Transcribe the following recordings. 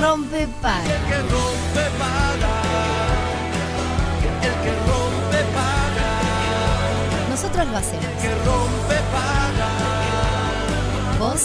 rompe paga. El que rompe paga. El que rompe paga. Nosotros lo hacemos. El que rompe paga. ¿Vos?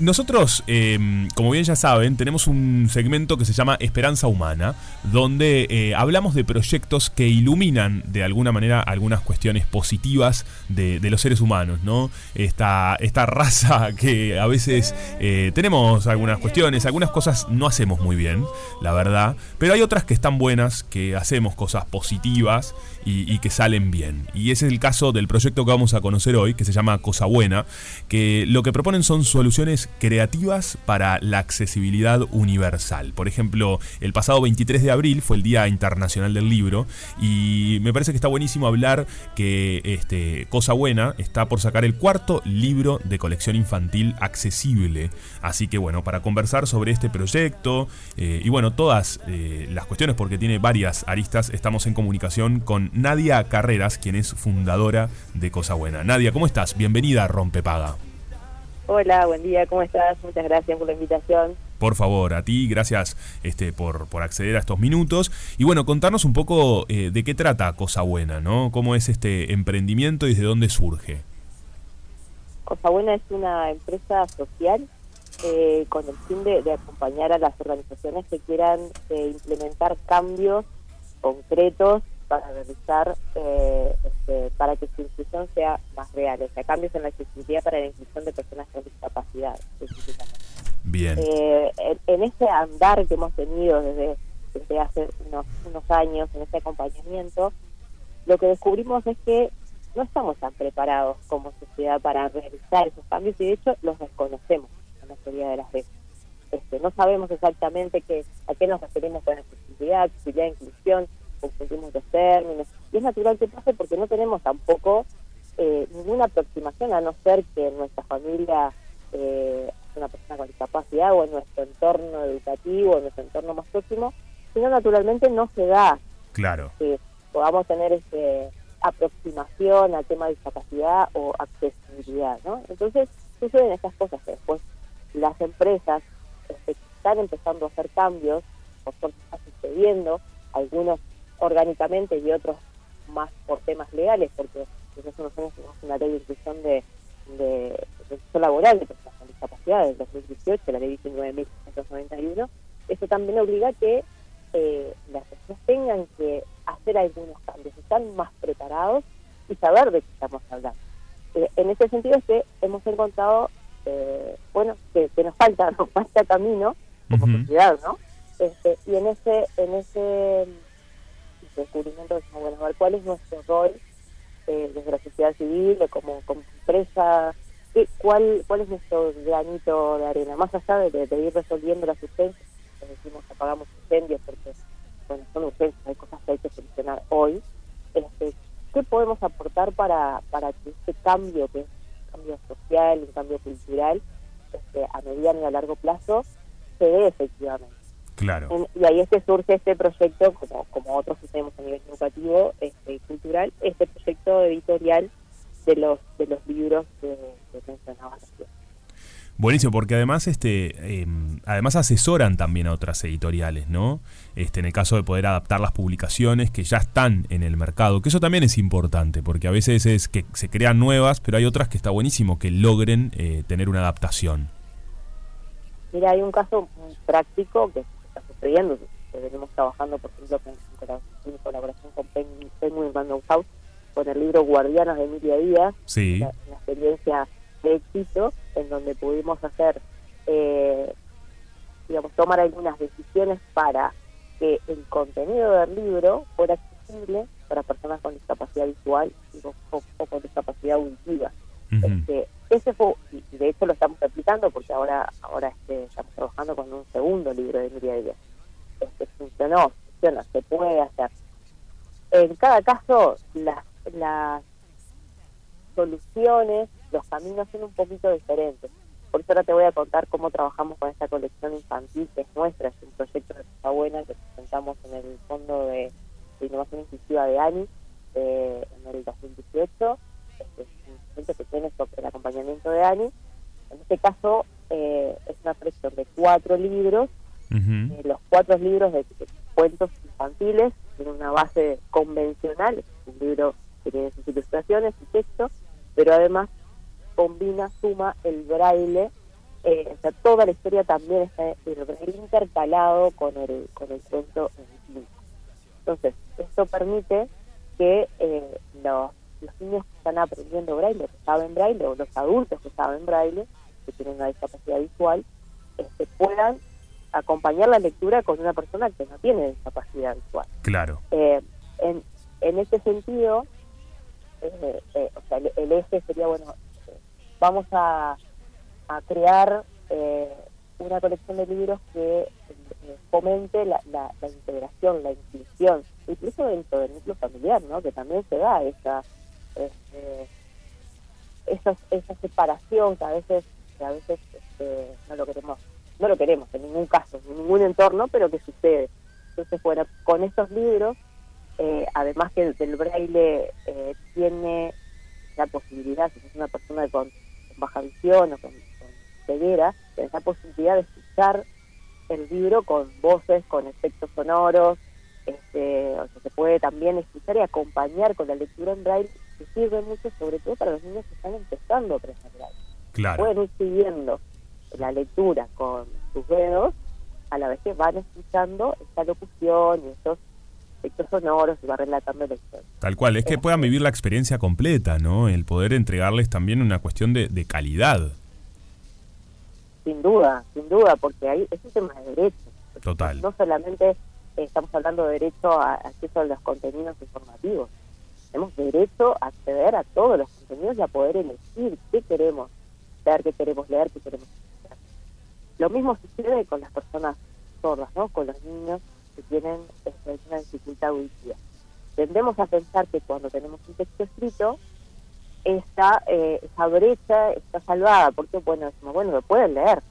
Nosotros, eh, como bien ya saben, tenemos un segmento que se llama Esperanza Humana, donde eh, hablamos de proyectos que iluminan de alguna manera algunas cuestiones positivas de, los seres humanos, ¿no? Esta, esta raza que a veces eh, tenemos algunas cuestiones, algunas cosas no hacemos muy bien, la verdad, pero hay otras que están buenas, que hacemos cosas positivas y que salen bien. Y ese es el caso del proyecto que vamos a conocer hoy, que se llama Cosa Buena, que lo que proponen son soluciones creativas para la accesibilidad universal. Por ejemplo, el pasado 23 de abril fue el Día Internacional del Libro y me parece que está buenísimo hablar que este, Cosa Buena está por sacar el cuarto libro de colección infantil accesible. Así que bueno, para conversar sobre este proyecto eh, y bueno, todas eh, las cuestiones, porque tiene varias aristas, estamos en comunicación con Nadia Carreras, quien es fundadora de Cosa Buena. Nadia, ¿cómo estás? Bienvenida a Rompepaga. Hola, buen día, ¿cómo estás? Muchas gracias por la invitación. Por favor, a ti, gracias este, por, por acceder a estos minutos. Y bueno, contarnos un poco eh, de qué trata Cosa Buena, ¿no? ¿Cómo es este emprendimiento y desde dónde surge? Cosa Buena es una empresa social eh, con el fin de, de, acompañar a las organizaciones que quieran eh, implementar cambios concretos para realizar, eh, este, para que su inclusión sea más real, o sea, cambios en la accesibilidad para la inclusión de personas con discapacidad, específicamente. Bien. Eh, en, en este andar que hemos tenido desde, desde hace unos, unos años, en este acompañamiento, lo que descubrimos es que no estamos tan preparados como sociedad para realizar esos cambios y de hecho los desconocemos la mayoría de las veces. Este, no sabemos exactamente qué, a qué nos referimos con accesibilidad, accesibilidad e inclusión, confundimos los términos. Y es natural que pase porque no tenemos tampoco eh, ninguna aproximación, a no ser que en nuestra familia eh, una persona con discapacidad o en nuestro entorno educativo, en nuestro entorno más próximo, sino naturalmente no se da claro. que podamos tener este aproximación al tema de discapacidad o accesibilidad, ¿no? Entonces suceden estas cosas que después las empresas este, están empezando a hacer cambios, por suerte está sucediendo, algunos orgánicamente y otros más por temas legales, porque desde hace unos años tenemos una ley de inclusión de, de, laboral de personas con discapacidad del 2018, la ley 19.691, eso también obliga a que eh, las personas tengan que hacer algunos cambios, estar más preparados y saber de qué estamos hablando. Eh, en ese sentido es que hemos encontrado, eh, bueno, que, que, nos falta, nos falta camino como uh -huh. sociedad, ¿no? Este, y en ese, en ese descubrimiento de bueno, ver cuál es nuestro rol eh, desde la sociedad civil, como, empresa, ¿qué, cuál, cuál es nuestro granito de arena, más allá de, de, ir resolviendo las urgencias, les decimos apagamos incendios porque bueno, son urgencias, hay cosas que hay que solucionar hoy, este, ¿qué podemos aportar para, para que este cambio, que es un cambio social, un cambio cultural, este, a mediano y a largo plazo, se dé efectivamente? Claro. Y ahí es que surge este proyecto, como, como otros que tenemos a nivel educativo este, y cultural, este proyecto editorial de los de los libros que, que mencionaba recién. Buenísimo, porque además este eh, además asesoran también a otras editoriales, ¿no? Este, en el caso de poder adaptar las publicaciones que ya están en el mercado, que eso también es importante, porque a veces es que se crean nuevas, pero hay otras que está buenísimo que logren eh, tener una adaptación. Mira, hay un caso práctico que sucediendo, que venimos trabajando, por ejemplo, con, en colaboración con Penguin Random House, con el libro Guardianas de Emilia Díaz, sí. una, una experiencia de éxito en donde pudimos hacer, eh, digamos, tomar algunas decisiones para que el contenido del libro fuera accesible para personas con discapacidad visual y, o, o, con discapacidad auditiva. Uh -huh. este, ese fue, y de hecho lo estamos aplicando porque ahora ahora este, estamos trabajando con un segundo libro de Emilia Díaz. Este, funcionó, funciona, se puede hacer. En cada caso, las, las soluciones, los caminos son un poquito diferentes. Por eso ahora te voy a contar cómo trabajamos con esta colección infantil, que es nuestra, es un proyecto de está buena que presentamos en el Fondo de, Innovación Inclusiva de ANI eh, en el 2018. Este es un proyecto que tiene el acompañamiento de ANI. En este caso eh, es una colección de cuatro libros, Eh, los cuatro libros de, cuentos infantiles, tienen una base convencional, un libro que tiene sus ilustraciones y texto, pero además combina, suma el braille, eh, o sea, toda la historia también está el braille intercalado con el, con el cuento en sí. Entonces, esto permite que eh, los, los niños que están aprendiendo braille, que saben braille, o los adultos que saben braille, que tienen una discapacidad visual, este, puedan acompañar la lectura con una persona que no tiene discapacidad visual. Claro. Eh, en, en este sentido, eh, eh, o sea, el, el eje sería, bueno, eh, vamos a, a crear eh, una colección de libros que fomente la, la, la integración, la inclusión, incluso dentro del núcleo familiar, ¿no? Que también se da esa, este, esa, esa separación que a veces, que a veces este, no lo queremos, no lo queremos en ningún caso, en ningún entorno, pero que sucede. Entonces, bueno, con estos libros, eh, además que del braille eh, tiene la posibilidad, si es una persona con, con baja visión o con, con ceguera, la posibilidad de escuchar el libro con voces, con efectos sonoros, este, o sea, se puede también escuchar y acompañar con la lectura en braille, que sirve mucho sobre todo para los niños que están empezando a aprender braille. Claro. Pueden ir siguiendo la lectura con sus dedos a la vez que van escuchando esta locución y estos efectos sonoros y va relatando la historia. Tal cual, es que puedan vivir la experiencia completa, ¿no? El poder entregarles también una cuestión de, de calidad. Sin duda, sin duda, porque ahí es un tema de derechos. Total. No solamente eh, estamos hablando de derecho a a acceso a los contenidos informativos, tenemos derecho a acceder a todos los contenidos y a poder elegir qué queremos ver, qué queremos leer, qué queremos escuchar. Lo mismo sucede con las personas sordas, ¿no? Con los niños que tienen este, una dificultad auditiva. Tendemos a pensar que cuando tenemos un texto escrito, esa, eh, esa brecha está salvada, porque bueno, decimos, bueno, lo pueden leer,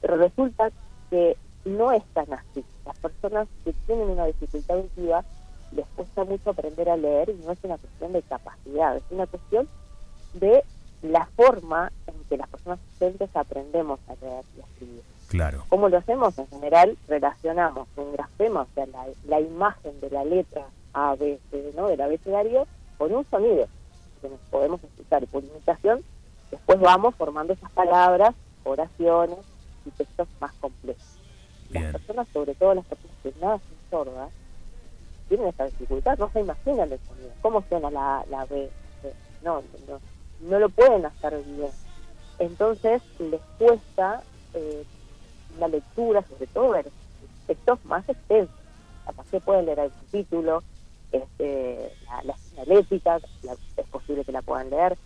pero resulta que no es tan así. Las personas que tienen una dificultad auditiva les cuesta mucho aprender a leer y no es una cuestión de capacidad, es una cuestión de la forma en que las personas docentes aprendemos a leer y a escribir. Claro. ¿Cómo lo hacemos? En general relacionamos un grafema, o sea, la, la imagen de la letra A, B, C, ¿no? del abecedario, con un sonido que nos podemos escuchar. Por imitación, después vamos formando esas palabras, oraciones y textos más complejos. Bien. Las personas, sobre todo las personas que nacen sordas, tienen esa dificultad, no se imaginan el sonido. ¿Cómo suena la, la B? C? No, no, no lo pueden hacer bien. Entonces les cuesta eh, la lectura, sobre todo los textos más extensos. Capaz que pueden leer el título, este, la, la señalética, la- es posible que la puedan leer,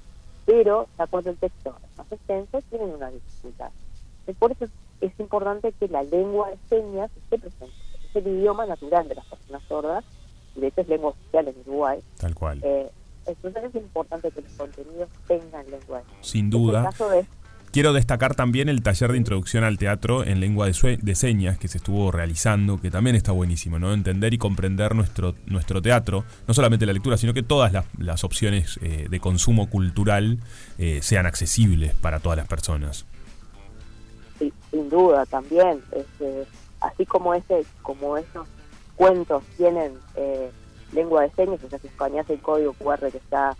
pero ya cuando el texto es más extenso tienen una dificultad. Y por eso es, importante que la lengua de señas esté presente. Es el idioma natural de las personas sordas, y de hecho es lengua oficial en Uruguay. Tal cual. Eh, entonces es importante que los contenidos tengan lengua de señas. Sin duda. de Quiero destacar también el taller de introducción al teatro en lengua de, sue- de señas que se estuvo realizando, que también está buenísimo, ¿no? Entender y comprender nuestro, nuestro teatro, no solamente la lectura, sino que todas las, las opciones eh, de consumo cultural eh, sean accesibles para todas las personas. Sí, sin duda también este, así como ese como esos cuentos tienen eh, lengua de señas o sea si escaneas el código QR que está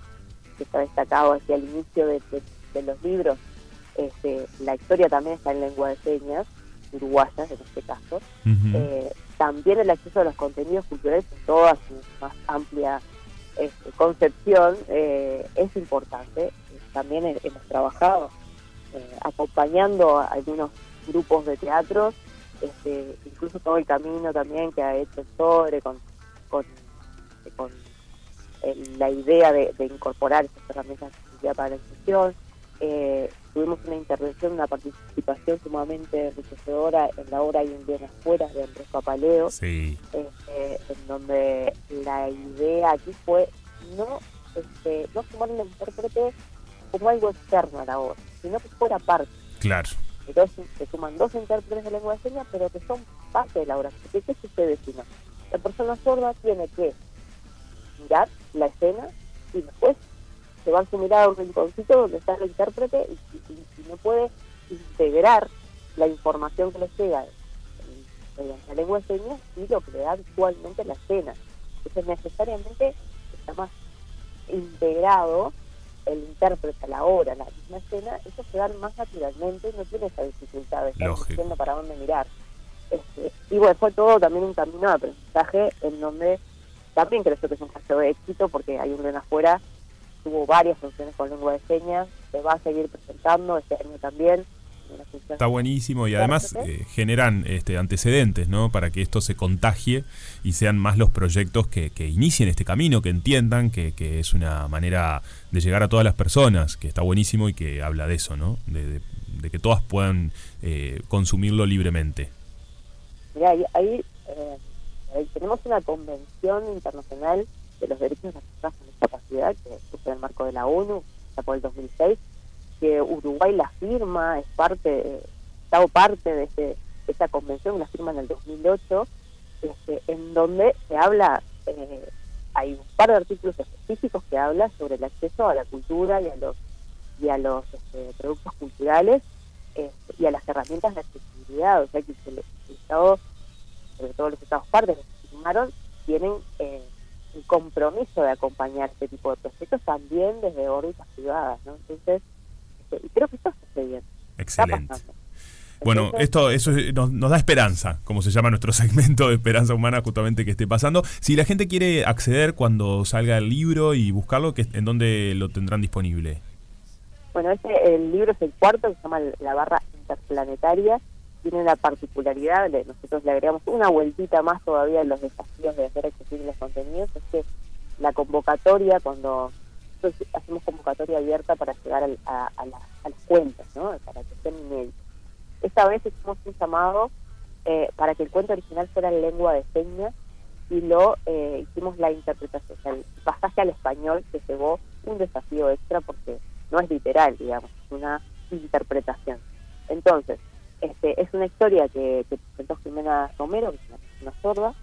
que está destacado hacia el inicio de, de- de los libros este, la historia también está en lengua de señas uruguayas en este caso eh, también el acceso a los contenidos culturales en toda su más amplia este, concepción eh, es importante. También he- hemos trabajado eh, acompañando a algunos grupos de teatros, este, incluso todo el camino también que ha hecho sobre con, con, con el- la idea de, de incorporar estas herramientas de para la inclusión. Eh, tuvimos una intervención, una participación sumamente enriquecedora en la obra Hay un bien afuera de Andrés Papaleo, Sí, este, en donde la idea aquí fue no este, no sumar un intérprete como algo externo a la obra, sino que fuera parte. claro. Entonces se suman dos intérpretes de lengua de señas, pero que son parte de la obra. Porque ¿qué sucede si no? La persona sorda tiene que mirar la escena y después se va a su mirada a un rinconcito donde está el intérprete y, y- y no puede integrar la información que les llega en, en la lengua de señas y lo que le da actualmente la escena. Entonces necesariamente está más integrado el intérprete a la hora, la misma escena, eso se da más naturalmente y no tiene esa dificultad de estar diciendo para dónde mirar. Este, y bueno, fue todo también un camino de aprendizaje en donde también creo que es un caso de éxito porque hay un gran afuera, tuvo varias funciones con lengua de señas, se va a seguir presentando este año también. Está buenísimo y además eh, generan este, antecedentes, ¿no? Para que esto se contagie y sean más los proyectos que, que inicien este camino, que entiendan que, que es una manera de llegar a todas las personas, que está buenísimo y que habla de eso, ¿no? De, de- de que todas puedan eh, consumirlo libremente. Mirá, ahí, ahí, eh, ahí tenemos una convención internacional de los derechos de las personas con discapacidad que surge en el marco de la ONU, está por el 2006, que Uruguay la firma, es parte, eh, Estado parte de, este, de esta convención, la firma en el 2008, este, en donde se habla, eh, hay un par de artículos específicos que habla sobre el acceso a la cultura y a los y a los este, productos culturales este, y a las herramientas de accesibilidad, o sea que el, el Estado, sobre todo los Estados partes que firmaron, tienen eh, un compromiso de acompañar este tipo de proyectos también desde órbitas privadas, ¿no? Entonces, este, y creo que esto está sucediendo, Excelente. Bueno, esto eso es- nos, nos da esperanza, como se llama nuestro segmento de esperanza humana, justamente que esté pasando. Si la gente quiere acceder cuando salga el libro y buscarlo, ¿qué- ¿en dónde lo tendrán disponible? Bueno, este, el libro es el cuarto, que se llama La Barra Interplanetaria. Tiene la particularidad, de, nosotros le agregamos una vueltita más todavía en los desafíos de hacer accesibles los contenidos, es que la convocatoria, cuando nosotros hacemos convocatoria abierta para llegar al- a, la- las cuentas, ¿no? para que estén inéditos. Esta vez hicimos un llamado eh, para que el cuento original fuera en lengua de señas y lo eh, hicimos la interpretación, el pasaje al español que llevó un desafío extra porque no es literal, digamos, es una interpretación. Entonces, este, es una historia que, que presentó Jimena Romero, que es una persona sorda,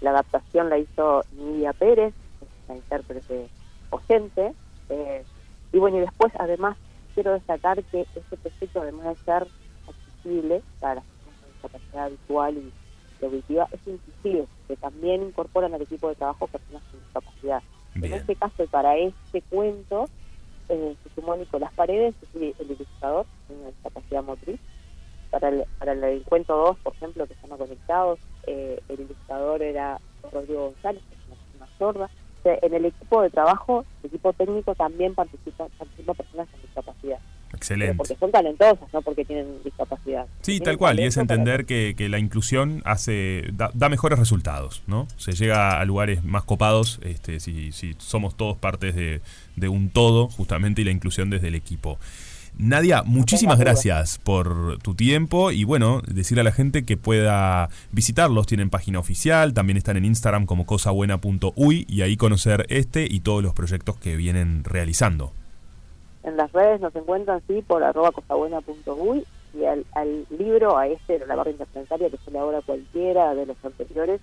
la adaptación la hizo Nidia Pérez, que es una intérprete oyente, eh, y bueno, y después además quiero destacar que este proyecto, además de ser accesible para las personas con discapacidad visual y, y auditiva, es inclusivo, que también incorporan al equipo de trabajo personas con discapacidad. En este caso, para este cuento, eh, se sumó Nicolás Paredes, que es el ilustrador, tiene una discapacidad motriz. Para el, para el cuento 2, por ejemplo, que llama Conectados, eh, el ilustrador era Rodrigo González, que es una persona sorda. O sea, en el equipo de trabajo, el equipo técnico también participa, participa personas con discapacidad. Pero Excelente. porque son talentosas, no porque tienen discapacidad. Sí, tal cual, y es entender que, que la inclusión hace da, da mejores resultados, ¿no? Se llega a lugares más copados este, si, si somos todos partes de, de un todo, justamente, y la inclusión desde el equipo. Nadia, muchísimas gracias por tu tiempo y bueno, decirle a la gente que pueda visitarlos, tienen página oficial, también están en Instagram como cosabuena.uy y ahí conocer este y todos los proyectos que vienen realizando. En las redes nos encuentran, sí, por arroba cosabuena.uy y al, al libro, a este, la barra interplanetaria, que sale ahora cualquiera de los anteriores,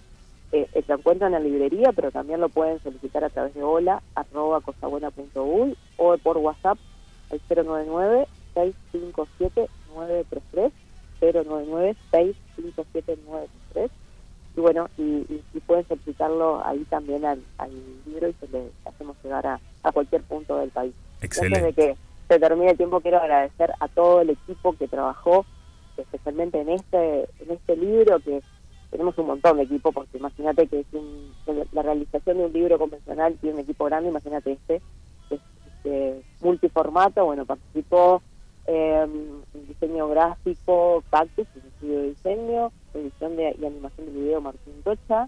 eh, eh, lo encuentran en la librería, pero también lo pueden solicitar a través de hola, arroba cosabuena.uy o por WhatsApp al 099-657-933, 099-657-933. Y bueno, y, y, y pueden solicitarlo ahí también al, al libro y se le hacemos llegar a, a cualquier punto del país. Y Antes de Excelente. que se termine el tiempo, quiero agradecer a todo el equipo que trabajó, especialmente en este en este libro, que tenemos un montón de equipo, porque imagínate que es un- la realización de un libro convencional tiene un equipo grande, imagínate este, este, multiformato, bueno, participó eh, en diseño gráfico, Cactus, en estudio de diseño, edición de, y animación de video Martín Tocha,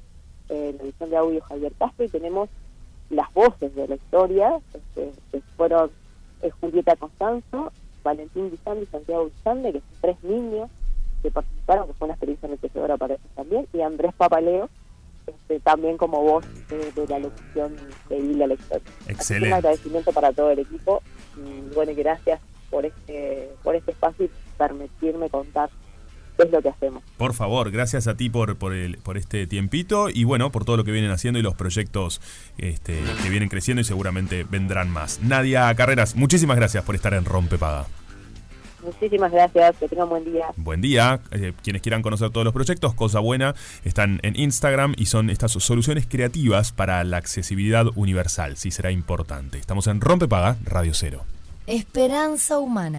eh, edición de audio Javier Castro, y tenemos las voces de la historia, este, que fueron eh, Julieta Constanzo, Valentín Guisande y Santiago Guisande, que son tres niños que participaron, que fue una experiencia enriquecedora para ellos también, y Andrés Papaleo, este, también como voz de, de la locución de Hila la historia. Así que Excelente. Un agradecimiento para todo el equipo y bueno, gracias por este, por este espacio y permitirme contar qué es lo que hacemos. Por favor, gracias a ti por, por, el, por este tiempito y bueno, por todo lo que vienen haciendo y los proyectos este, que vienen creciendo y seguramente vendrán más. Nadia Carreras, muchísimas gracias por estar en Rompepaga. Muchísimas gracias, que tengan buen día. Buen día. Eh, quienes quieran conocer todos los proyectos, Cosa Buena, están en Instagram y son estas soluciones creativas para la accesibilidad universal. Sí será importante. Estamos en Rompepaga, Radio Cero. Esperanza humana.